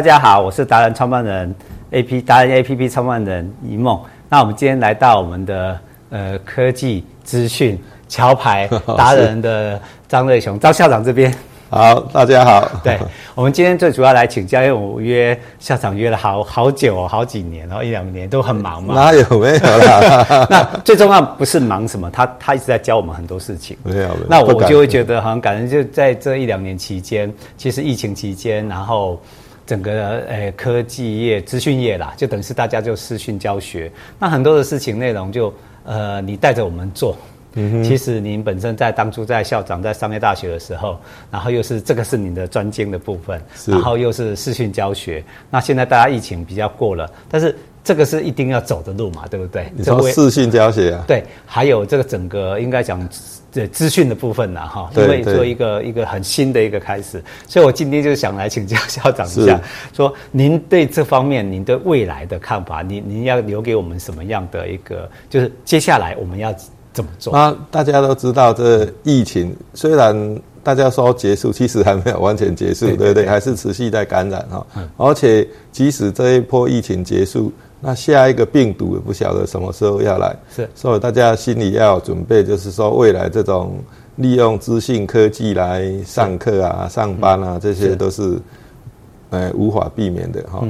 大家好，我是达人创办人 A P 达人 A P P 创办人一梦。那我们今天来到我们的呃科技资讯桥牌 达人的张瑞雄张校长这边。好，大家好。对，我们今天最主要来请教，因为我约校长约了好好久，好几年，然后一两年都很忙嘛。哪有没有啦？那最重要不是忙什么，他他一直在教我们很多事情。没有。那我就会觉得好像感觉就在这一两年期间，其实疫情期间，然后。整个呃科技业、资讯业啦，就等于是大家就视讯教学，那很多的事情内容就呃你带着我们做。嗯。其实您本身在当初在校长在商业大学的时候，然后又是这个是你的专精的部分，然后又是视讯教学。那现在大家疫情比较过了，但是这个是一定要走的路嘛，对不对？你说视讯教学啊？对，还有这个整个应该讲。这资讯的部分呢，哈，因为做一个一个很新的一个开始，所以我今天就想来请教校长一下，说您对这方面您对未来的看法，您您要留给我们什么样的一个，就是接下来我们要怎么做？那大家都知道，这疫情虽然大家说结束，其实还没有完全结束，对不对，还是持续在感染哈，而且即使这一波疫情结束。那下一个病毒也不晓得什么时候要来，是，所以大家心里要有准备，就是说未来这种利用资讯科技来上课啊、上班啊，这些都是，呃，无法避免的哈。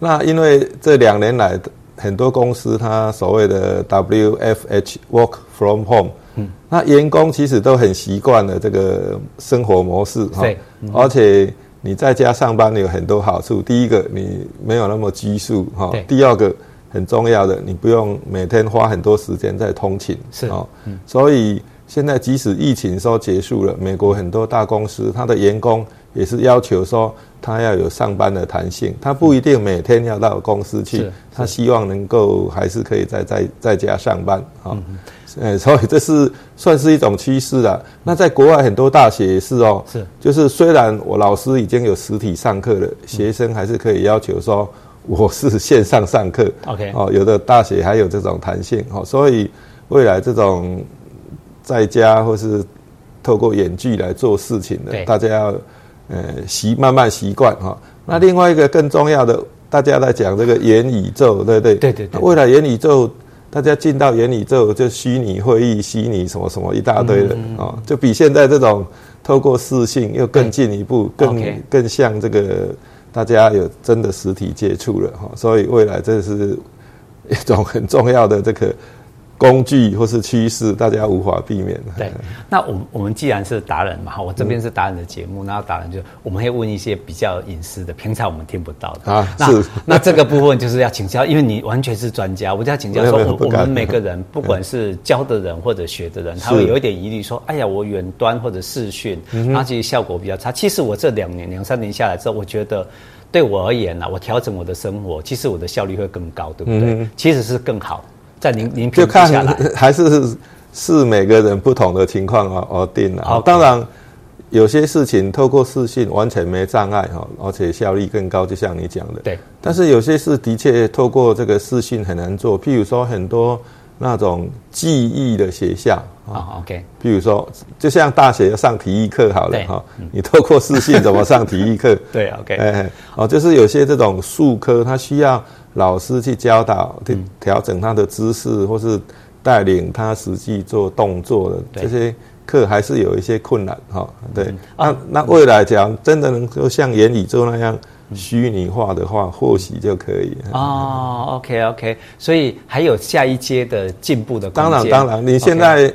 那因为这两年来很多公司它所谓的 WFH Work from Home，嗯，那员工其实都很习惯了这个生活模式哈，而且。你在家上班有很多好处。第一个，你没有那么拘束哈。第二个，很重要的，你不用每天花很多时间在通勤。是啊，所以现在即使疫情说结束了，美国很多大公司，他的员工也是要求说他要有上班的弹性，他不一定每天要到公司去，他希望能够还是可以在在在家上班啊。呃，所以这是算是一种趋势了。那在国外很多大学也是哦，是，就是虽然我老师已经有实体上课了，学生还是可以要求说我是线上上课。OK，哦，有的大学还有这种弹性哦，所以未来这种在家或是透过远距来做事情的，大家要呃习慢慢习惯哈。那另外一个更重要的，大家在讲这个元宇宙，对不对？对对对，未来元宇宙。大家进到元宇宙，就虚拟会议、虚拟什么什么一大堆的啊、嗯哦，就比现在这种透过视讯又更进一步，更.更像这个大家有真的实体接触了哈、哦，所以未来这是一种很重要的这个。工具或是趋势，大家无法避免。对，那我们我们既然是达人嘛，我这边是达人的节目，然后达人就我们会问一些比较隐私的，平常我们听不到的啊。那是那这个部分就是要请教，因为你完全是专家，我就要请教说，我我们 每个人不管是教的人或者学的人，他会有一点疑虑，说，哎呀，我远端或者视讯，那其实效果比较差。其实我这两年两三年下来之后，我觉得对我而言呢，我调整我的生活，其实我的效率会更高，对不对？其实是更好。在您您就看还是是每个人不同的情况而而定了。好，当然有些事情透过视讯完全没障碍哈，而且效率更高，就像你讲的。对。但是有些事的确透过这个视讯很难做，譬如说很多那种记忆的学校啊，OK。譬如说，就像大学要上体育课好了哈，你透过视讯怎么上体育课？对，OK。哎，哦，就是有些这种术科，它需要。老师去教导、去调整他的姿势，或是带领他实际做动作的这些课，还是有一些困难哈。对，那那未来讲真的能够像元宇宙那样虚拟化的话，或许就可以。哦，OK OK，所以还有下一阶的进步的。当然当然，你现在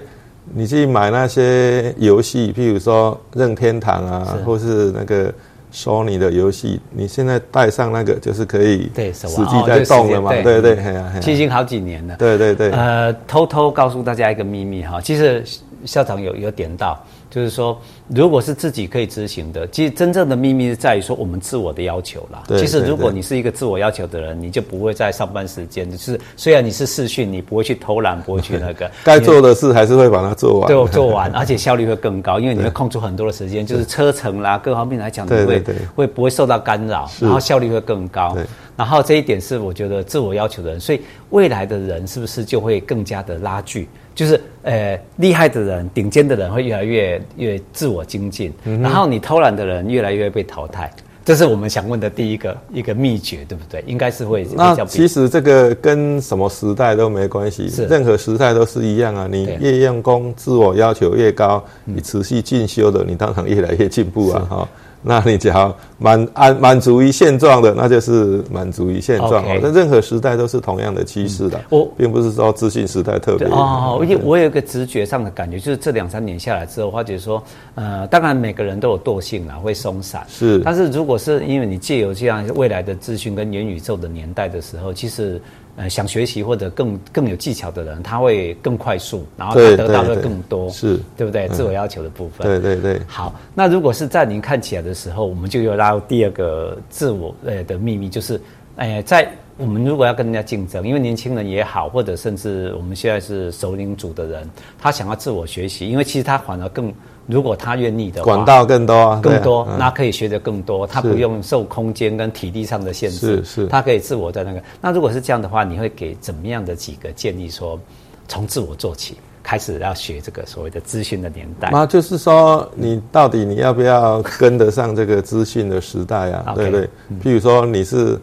你去买那些游戏，譬如说任天堂啊，或是那个。索尼的游戏，你现在带上那个就是可以对实际在动了嘛？对对对，其实已经好几年了。对对对。呃，偷偷告诉大家一个秘密哈，其实校长有有点到。就是说，如果是自己可以执行的，其实真正的秘密是在于说我们自我的要求啦。其实如果你是一个自我要求的人，你就不会在上班时间，就是虽然你是视讯，你不会去偷懒，不会去那个。该做的事还是会把它做完。对，做完，而且效率会更高，因为你会空出很多的时间，就是车程啦，各方面来讲，你会会不会受到干扰，然后效率会更高。对。然后这一点是我觉得自我要求的人，所以未来的人是不是就会更加的拉锯？就是呃，厉害的人、顶尖的人会越来越越自我精进，嗯、然后你偷懒的人越来越被淘汰。这是我们想问的第一个一个秘诀，对不对？应该是会比较。那其实这个跟什么时代都没关系，任何时代都是一样啊。你越用功，自我要求越高，你持续进修的，你当然越来越进步啊，哈。那你只要满安满足于现状的，那就是满足于现状。哦，那任何时代都是同样的趋势的。我并不是说资讯时代特别哦。我我有一个直觉上的感觉，就是这两三年下来之后，发觉说，呃，当然每个人都有惰性啦，会松散。是，但是如果是因为你借由这样未来的资讯跟元宇宙的年代的时候，其实。呃，想学习或者更更有技巧的人，他会更快速，然后他得到的更多，是对不对？自我要求的部分，对对对。好，那如果是在您看起来的时候，我们就又拉到第二个自我呃的秘密，就是，哎，在我们如果要跟人家竞争，因为年轻人也好，或者甚至我们现在是首领组的人，他想要自我学习，因为其实他反而更。如果他愿意的话，管道更多啊，更多，那可以学得更多。他不用受空间跟体力上的限制，是是，他可以自我在那个。那如果是这样的话，你会给怎么样的几个建议？说从自我做起，开始要学这个所谓的资讯的年代。那就是说，你到底你要不要跟得上这个资讯的时代啊？对不对？譬如说你是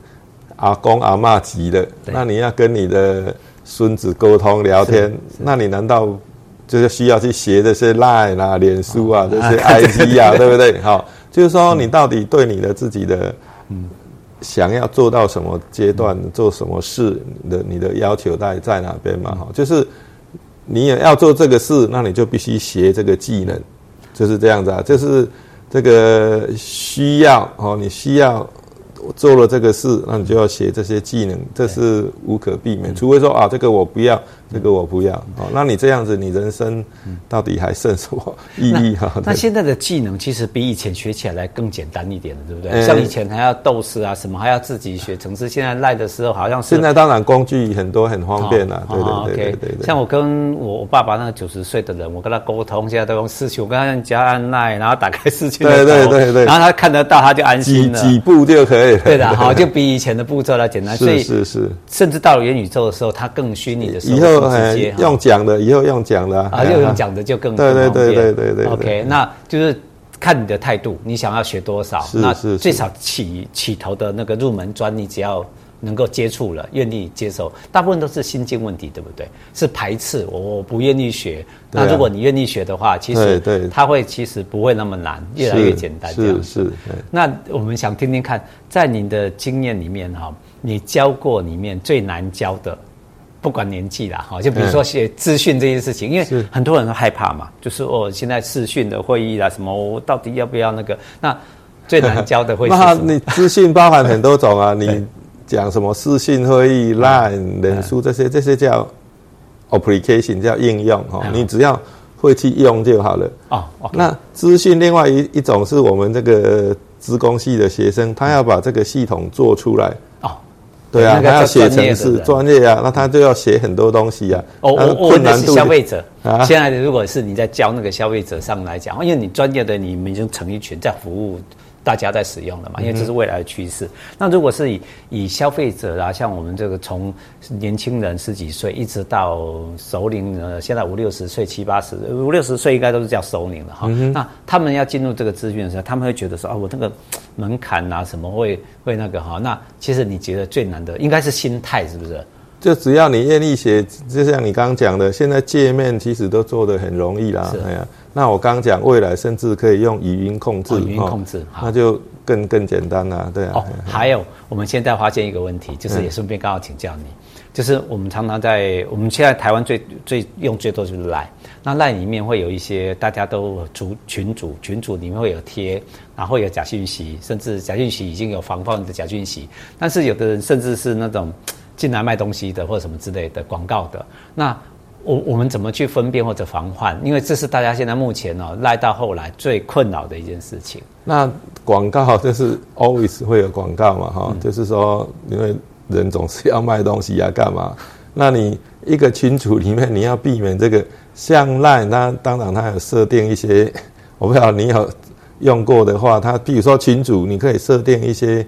阿公阿嬷级的，那你要跟你的孙子沟通聊天，那你难道？就是需要去学这些 Line 啊、脸书啊、这些 IT 啊，对不对？好，就是说你到底对你的自己的嗯，想要做到什么阶段，做什么事你的你的要求在在哪边嘛？哈，就是你也要做这个事，那你就必须学这个技能，就是这样子啊，就是这个需要哦，你需要。做了这个事，那你就要学这些技能，这是无可避免。除非说啊，这个我不要，这个我不要。哦，那你这样子，你人生到底还剩什么意义哈？那现在的技能其实比以前学起来更简单一点了，对不对？像以前还要斗士啊，什么还要自己学程式。现在赖的时候好像是。现在当然工具很多，很方便了。对对对对对。像我跟我我爸爸那个九十岁的人，我跟他沟通，现在都用视讯，我跟他加按赖，然后打开视讯，对对对对，然后他看得到，他就安心了。几几步就可以。对的，好，就比以前的步骤来简单，所以是是，甚至到了元宇宙的时候，它更虚拟的时候，以后直接用讲的，以后用讲的啊，又用讲的就更对对对对对对。OK，那就是看你的态度，你想要学多少，那最少起起头的那个入门砖，你只要。能够接触了，愿意接受，大部分都是心境问题，对不对？是排斥，我我不愿意学。那如果你愿意学的话，其实对它会其实不会那么难，越来越简单这样。是是。那我们想听听看，在您的经验里面哈，你教过里面最难教的，不管年纪啦哈，就比如说写资讯这件事情，因为很多人都害怕嘛，就是哦，现在视讯的会议啦什么，我到底要不要那个？那最难教的会是？那你资讯包含很多种啊，你。讲什么视讯会议、Line、脸书这些，这些叫 application，叫应用哈。你只要会去用就好了。哦，那资讯另外一一种是我们这个资工系的学生，他要把这个系统做出来。哦，对啊，他要写程式，专业啊，那他就要写很多东西啊。哦，哦哦，那是消费者啊。现在如果是你在教那个消费者上来讲，因为你专业的你们已经成一群在服务。大家在使用的嘛，因为这是未来的趋势。那如果是以以消费者啊，像我们这个从年轻人十几岁一直到熟龄，呃，现在五六十岁、七八十、五六十岁应该都是叫熟龄了哈。那他们要进入这个资讯的时候，他们会觉得说啊，我那个门槛啊什么会会那个哈。那其实你觉得最难的应该是心态，是不是？就只要你愿意写，就像你刚刚讲的，现在界面其实都做得很容易啦。哎呀，那我刚刚讲未来甚至可以用语音控制，语音控制，那就更更简单啦。对啊。哦，还有我们现在发现一个问题，就是也顺便刚好请教你，就是我们常常在我们现在台湾最最用最多就是 Line，那 Line 里面会有一些大家都组群组，群组里面会有贴，然后有假讯息，甚至假讯息已经有防范的假讯息，但是有的人甚至是那种。进来卖东西的或者什么之类的广告的，那我我们怎么去分辨或者防范？因为这是大家现在目前哦赖到后来最困扰的一件事情。那广告就是 always 会有广告嘛，哈、嗯，就是说因为人总是要卖东西呀、啊，干嘛？那你一个群组里面你要避免这个像赖，那当然它有设定一些，我不知道你有用过的话，它比如说群组你可以设定一些。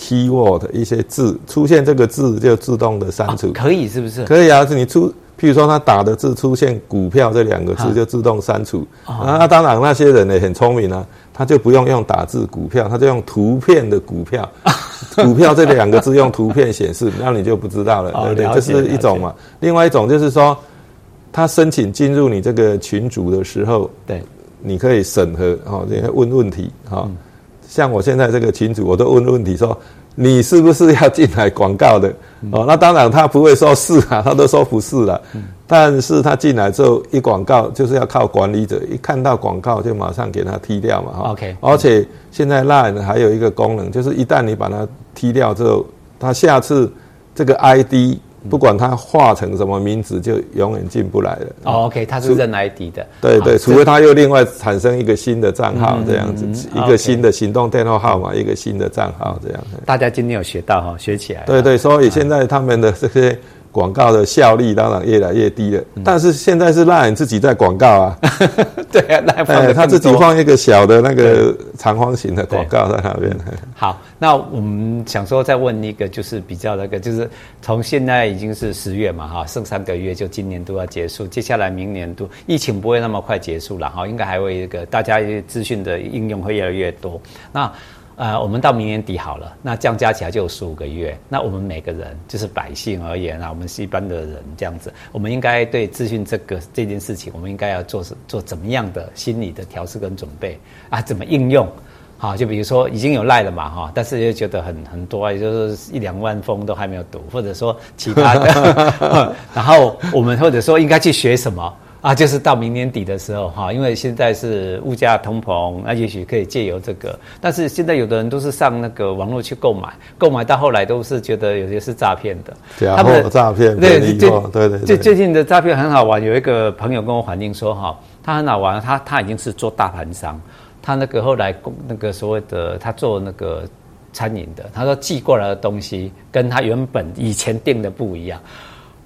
Keyword 一些字出现这个字就自动的删除，可以是不是？可以啊，是你出譬如说他打的字出现“股票”这两个字，就自动删除。啊，那当然那些人呢很聪明啊，他就不用用打字“股票”，他就用图片的“股票”。股票这两个字用图片显示，那你就不知道了，对不对？这是一种嘛。另外一种就是说，他申请进入你这个群组的时候，对，你可以审核哦，你问问题哈。像我现在这个群组，我都问问题说。你是不是要进来广告的？哦，那当然他不会说是啊，他都说不是了。但是他进来之后一广告，就是要靠管理者一看到广告就马上给他踢掉嘛。哈，OK。而且现在 Line 还有一个功能，就是一旦你把它踢掉之后，他下次这个 ID。不管他化成什么名字，就永远进不来了。哦，OK，他是认 ID 的。对对，除非他又另外产生一个新的账号这样子，一个新的行动电话号码，一个新的账号这样。大家今天有学到哈，学起来。对对，所以现在他们的这些。广告的效率当然越来越低了，但是现在是 LINE 自己在广告啊，对啊，他自己放一个小的那个长方形的广告在那边。好，那我们想说再问一个，就是比较那个，就是从现在已经是十月嘛，哈，剩三个月就今年都要结束，接下来明年度疫情不会那么快结束了，哈，应该还会一个大家资讯的应用会越来越多。那呃，我们到明年底好了，那这样加起来就有十五个月。那我们每个人，就是百姓而言啊，我们是一般的人这样子，我们应该对资讯这个这件事情，我们应该要做做怎么样的心理的调试跟准备啊？怎么应用？好，就比如说已经有赖了嘛，哈，但是又觉得很很多，也就是一两万封都还没有读，或者说其他的，然后我们或者说应该去学什么？啊，就是到明年底的时候哈，因为现在是物价通膨，那也许可以借由这个。但是现在有的人都是上那个网络去购买，购买到后来都是觉得有些是诈骗的，他们诈骗。对对对对。最最近的诈骗很好玩，有一个朋友跟我反映说哈，他很好玩，他他已经是做大盘商，他那个后来那个所谓的他做那个餐饮的，他说寄过来的东西跟他原本以前订的不一样，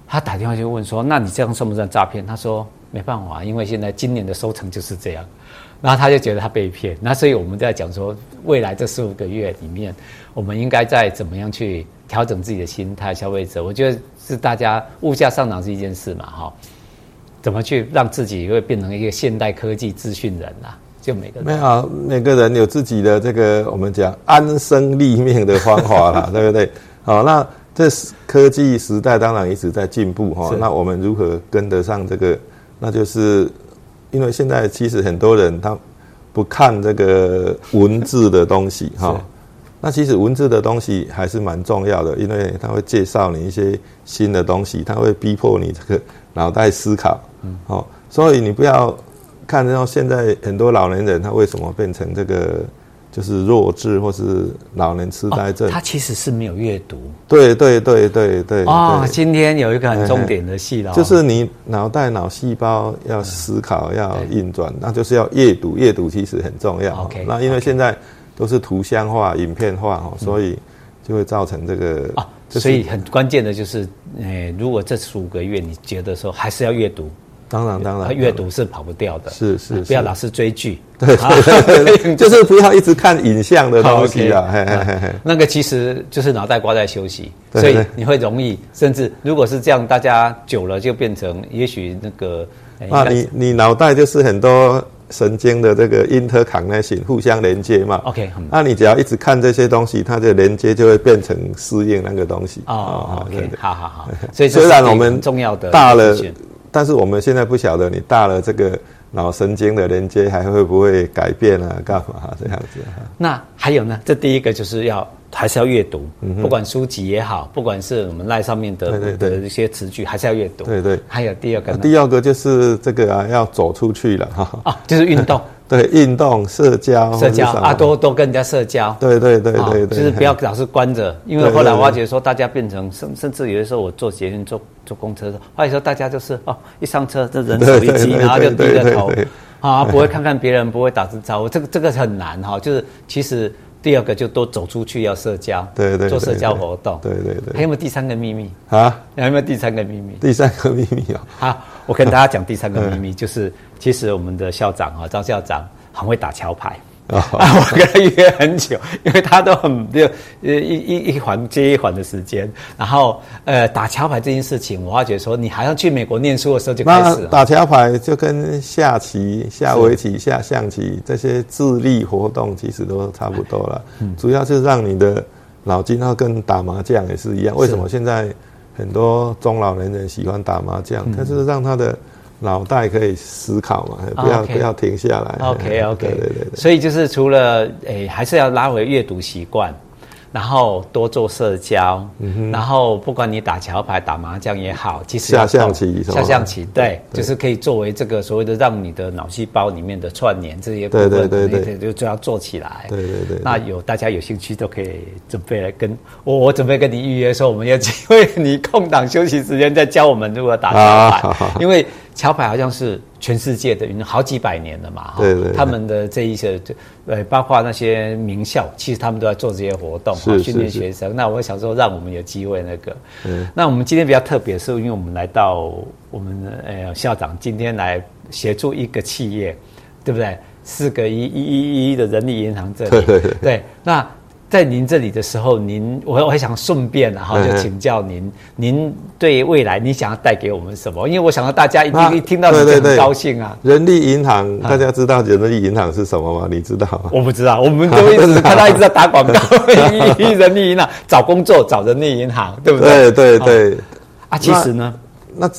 他打电话就问说，那你这样算不算诈骗？他说。没办法，因为现在今年的收成就是这样，然后他就觉得他被骗，那所以我们在讲说，未来这四五个月里面，我们应该再怎么样去调整自己的心态，消费者，我觉得是大家物价上涨是一件事嘛，哈，怎么去让自己会变成一个现代科技资讯人啊？就每个人没有每个人有自己的这个我们讲安身立命的方法啦，对不对？好，那这科技时代当然一直在进步哈，那我们如何跟得上这个？那就是，因为现在其实很多人他不看这个文字的东西哈。那其实文字的东西还是蛮重要的，因为他会介绍你一些新的东西，他会逼迫你这个脑袋思考。嗯。哦，所以你不要看到现在很多老年人他为什么变成这个。就是弱智或是老年痴呆症，他其实是没有阅读。对对对对对。哦，今天有一个很重点的戏了，就是你脑袋脑细胞要思考要运转，那就是要阅读。阅读其实很重要。OK。那因为现在都是图像化、影片化哦，所以就会造成这个。哦，所以很关键的就是，诶，如果这十五个月你觉得说还是要阅读。当然，当然，阅读是跑不掉的。是是，不要老是追剧。对 就是不要一直看影像的东西啊。那个其实就是脑袋瓜在休息，所以你会容易，甚至如果是这样，大家久了就变成，也许那个啊，你你脑袋就是很多神经的这个 interconnection 互相连接嘛。OK，那你只要一直看这些东西，它的连接就会变成适应那个东西。哦，OK，好好好。所以虽然我们重要的大了。但是我们现在不晓得你大了这个脑神经的连接还会不会改变啊？干嘛这样子？那还有呢？这第一个就是要还是要阅读，不管书籍也好，不管是我们赖上面的的一些词句，还是要阅读。对对。还有第二个，第二个就是这个啊，要走出去了哈。啊，就是运动。对，运动、社交、社交啊，多多跟人家社交。对对对对对，就是不要老是关着，因为后来挖掘说，大家变成甚甚至有的时候我坐捷运、坐坐公车的时候，发现说大家就是哦，一上车这人手一机，然后就低着头啊，不会看看别人，不会打声招呼，这个这个很难哈。就是其实第二个就多走出去要社交，对对，做社交活动，对对对。还有没有第三个秘密啊？还有没有第三个秘密？第三个秘密啊？好，我跟大家讲第三个秘密，就是其实我们的校长啊，张校长。很会打桥牌啊，我跟他约很久，因为他都很就一一一环接一环的时间。然后呃，打桥牌这件事情，我发觉说，你好像去美国念书的时候就开始打桥牌，就跟下棋、下围棋、下象棋这些智力活动其实都差不多了。嗯，主要是让你的脑筋，然后跟打麻将也是一样。为什么现在很多中老年人喜欢打麻将？它是让他的。脑袋可以思考嘛？不要 Okay. 不要停下来。OK OK，对对对。所以就是除了诶、欸，还是要拉回阅读习惯。然后多做社交，然后不管你打桥牌、打麻将也好，其实下象棋，下象棋，对，对就是可以作为这个所谓的让你的脑细胞里面的串联这些部分，对对对对，就就要做起来。对对对。那有大家有兴趣都可以准备来跟我，我准备跟你预约说，我们有机会 你空档休息时间再教我们如何打桥牌，啊、因为桥牌好像是。全世界的好几百年了嘛，对对，他们的这一些，呃，包括那些名校，其实他们都在做这些活动，训练学生。那我想说，让我们有机会那个，那我们今天比较特别，是因为我们来到我们呃校长今天来协助一个企业，对不对？四个一一一一的人力银行这里，对，那。在您这里的时候，您我我还想顺便然后就请教您，您对未来你想要带给我们什么？因为我想到大家一定一听到你就很高兴啊。人力银行，大家知道人力银行是什么吗？你知道吗？我不知道，我们都一直看到一直在打广告，人力银行找工作找人力银行，对不对？对对对。啊，其实呢，那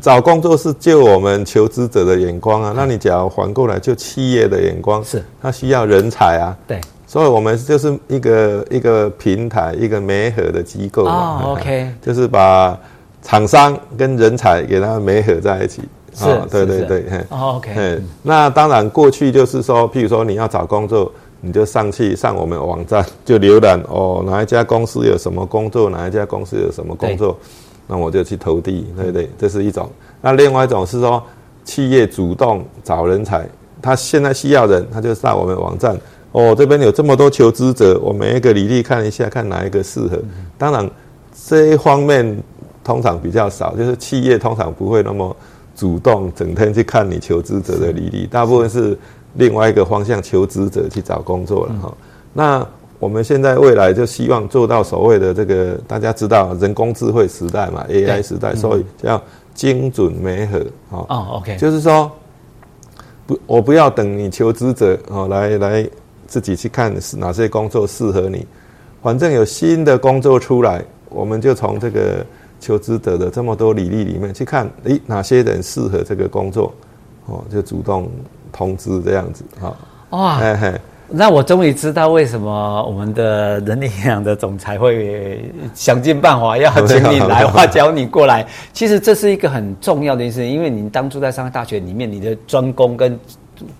找工作是就我们求职者的眼光啊，那你假如反过来就企业的眼光，是他需要人才啊，对。所以，我们就是一个一个平台，一个媒合的机构嘛。哦，OK，就是把厂商跟人才给它媒合在一起。是，对对对。哦，OK。那当然，过去就是说，譬如说你要找工作，你就上去上我们网站，就浏览哦，哪一家公司有什么工作，哪一家公司有什么工作，那我就去投递，对不对？这是一种。那另外一种是说，企业主动找人才，他现在需要人，他就上我们网站。哦，这边有这么多求职者，我每一个履历看一下，看哪一个适合。当然，这一方面通常比较少，就是企业通常不会那么主动，整天去看你求职者的履历，大部分是另外一个方向，求职者去找工作了哈。嗯、那我们现在未来就希望做到所谓的这个，大家知道人工智慧时代嘛，AI 时代，所以叫精准媒合。哦，OK，就是说不，我不要等你求职者哦来来。自己去看是哪些工作适合你，反正有新的工作出来，我们就从这个求职者的这么多履历里面去看，诶，哪些人适合这个工作，哦，就主动通知这样子，哈，哇，嘿嘿，那我终于知道为什么我们的人力银行的总裁会想尽办法要请你来，话叫你过来。其实这是一个很重要的事情，因为你当初在上海大学里面，你的专攻跟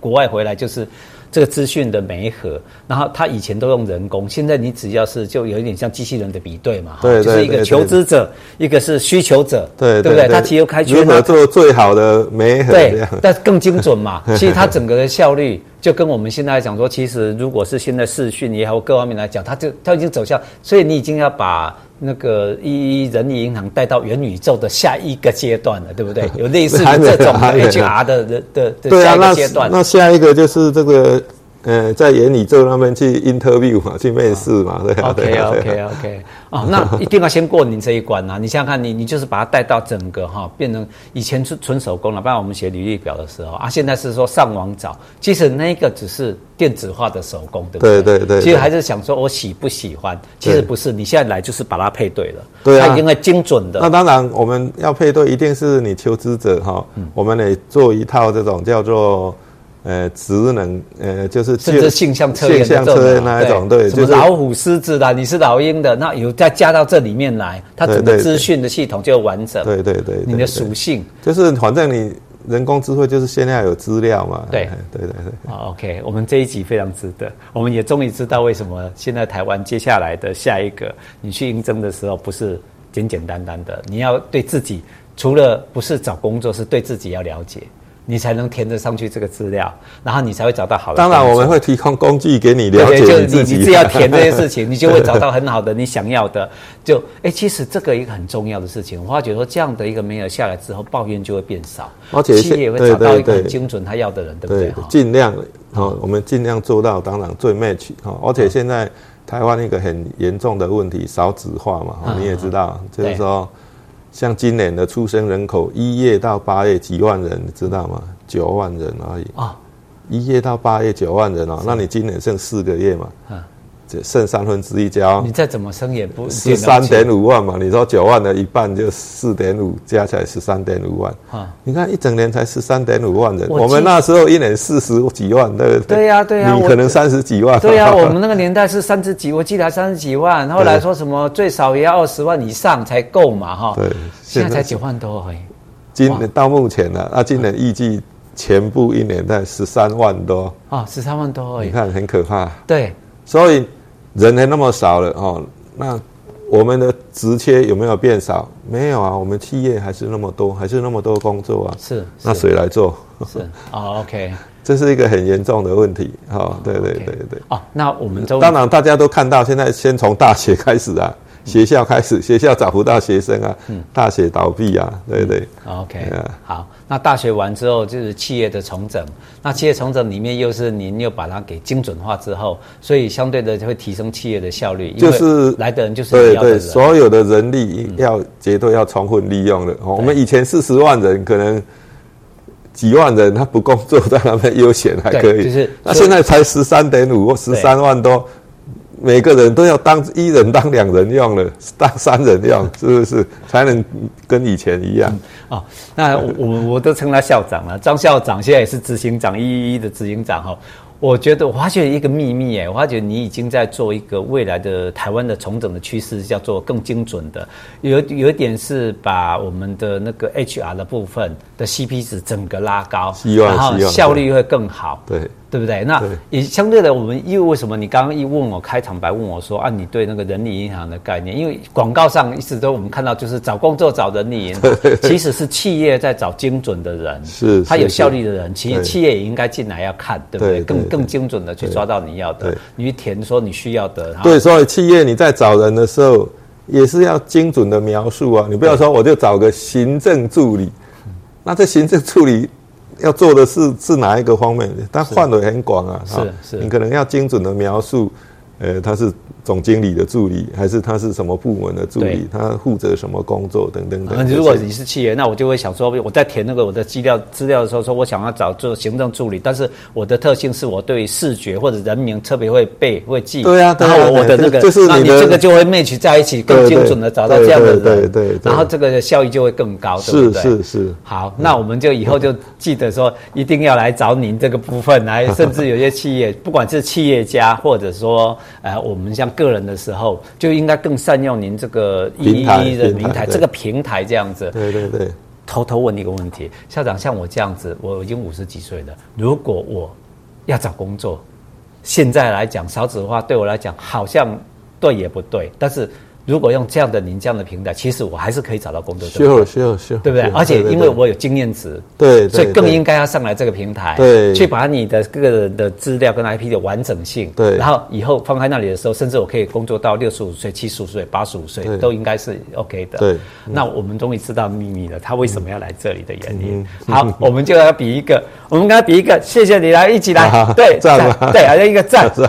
国外回来就是。这个资讯的媒合，然后他以前都用人工，现在你只要是就有一点像机器人的比对嘛，对，就是一个求职者，一个是需求者，对，对不对？他其实开缺，如何做最好的媒合，对，但更精准嘛。其实它整个的效率就跟我们现在来讲说，其实如果是现在视讯也好，各方面来讲，它就它已经走向，所以你已经要把。那个一人力银行带到元宇宙的下一个阶段了，对不对？有类似于这种 HR 的的的的下一个阶段。那下一个就是这个。呃，在演宇宙那边去 interview 嘛，去面试嘛，对。OK OK OK，哦，那一定要先过你这一关呐。你想想看，你你就是把它带到整个哈，变成以前是纯手工了，不然我们写履历表的时候啊，现在是说上网找，其实那个只是电子化的手工，对不对？对对对。其实还是想说我喜不喜欢，其实不是，你现在来就是把它配对了，对啊，它应该精准的。那当然，我们要配对，一定是你求职者哈，我们得做一套这种叫做。呃，职能，呃，就是甚至性向测验的那一种，对，什么老虎、狮子的，你是老鹰的，那有再加到这里面来，它整个资讯的系统就完整。对对对，你的属性就是反正你人工智慧就是现在有资料嘛。对对对对。，OK，我们这一集非常值得，我们也终于知道为什么现在台湾接下来的下一个你去应征的时候不是简简单单的，你要对自己除了不是找工作，是对自己要了解。你才能填得上去这个资料，然后你才会找到好的。当然，我们会提供工具给你了解你自己。你只要填这些事情，你就会找到很好的你想要的。就哎、欸，其实这个一个很重要的事情，我发觉说这样的一个没有下来之后，抱怨就会变少，而且企业也会找到一个很精准他要的人，对不对？尽量哦，我们尽量做到，当然最 match 哦。而且现在台湾一个很严重的问题，少子化嘛，你也知道，就是说。像今年的出生人口，一月到八月几万人，你知道吗？九万人而已啊！一月到八月九万人哦，那你今年剩四个月嘛？剩三分之一交，你再怎么升也不十三点五万嘛？你说九万的一半就四点五，加起来十三点五万。啊，你看一整年才十三点五万人，我们那时候一年四十几万，对不对？对呀，对呀，你可能三十几万。对呀，我们那个年代是三十几，我记得还三十几万。后来说什么最少也要二十万以上才够嘛？哈，对，现在才九万多而已。今年到目前呢，那今年预计全部一年在十三万多。啊，十三万多而已。你看很可怕。对，所以。人还那么少了哦，那我们的职缺有没有变少？没有啊，我们企业还是那么多，还是那么多工作啊。是，是那谁来做？是哦，OK，这是一个很严重的问题。哦，对对对对。哦，那我们都当然大家都看到，现在先从大学开始啊。学校开始，学校找不到学生啊，嗯，大学倒闭啊，对不对，对？OK，好，那大学完之后就是企业的重整，那企业重整里面又是您又把它给精准化之后，所以相对的就会提升企业的效率，就是来的人就是你要所有的人力要绝对要充分利用的。嗯、我们以前四十万人，可能几万人他不工作在那边悠闲还可以，就是那现在才十三点五或十三万多。每个人都要当一人当两人用了，当三人用，是不是才能跟以前一样？嗯、哦，那我我都称他校长了，张校长现在也是执行长，一一的执行长哈。我觉得我发觉一个秘密哎，我发觉你已经在做一个未来的台湾的重整的趋势，叫做更精准的。有有一点是把我们的那个 HR 的部分的 CP 值整个拉高，然后效率会更好。对。对不对？那也相对的，我们因为为什么你刚刚一问我开场白问我说啊，你对那个人力银行的概念？因为广告上一直都我们看到就是找工作找人力银行，其实是企业在找精准的人，是他有效率的人，其实企业也应该进来要看，对不对？更更精准的去抓到你要的，你去填说你需要的。对，所以企业你在找人的时候也是要精准的描述啊，你不要说我就找个行政助理，那这行政助理。要做的是是哪一个方面？它范围很广啊，是是，你可能要精准的描述，呃，他是。总经理的助理，还是他是什么部门的助理？他负责什么工作等等等。那如果你是企业，那我就会想说，我在填那个我的资料资料的时候，说我想要找做行政助理，但是我的特性是我对视觉或者人名特别会背会记。对啊，然后我的那个，就是那你这个就会 match 在一起，更精准的找到这样的人。对对。然后这个效益就会更高，对不对？是是是。好，那我们就以后就记得说，一定要来找您这个部分来，甚至有些企业，不管是企业家，或者说呃，我们像个人的时候。就应该更善用您这个一一一的平台，这个平台这样子。对对对。偷偷问一个问题，校长，像我这样子，我已经五十几岁了，如果我要找工作，现在来讲少子化对我来讲好像对也不对，但是。如果用这样的您这样的平台，其实我还是可以找到工作，对不对？对不对？而且因为我有经验值，对，所以更应该要上来这个平台，对，去把你的个人的资料跟 IP 的完整性，对，然后以后放在那里的时候，甚至我可以工作到六十五岁、七十五岁、八十五岁，都应该是 OK 的。对，那我们终于知道秘密了，他为什么要来这里的原因。好，我们就要比一个，我们跟他比一个，谢谢你来，一起来，对，赞，对，还有一个赞。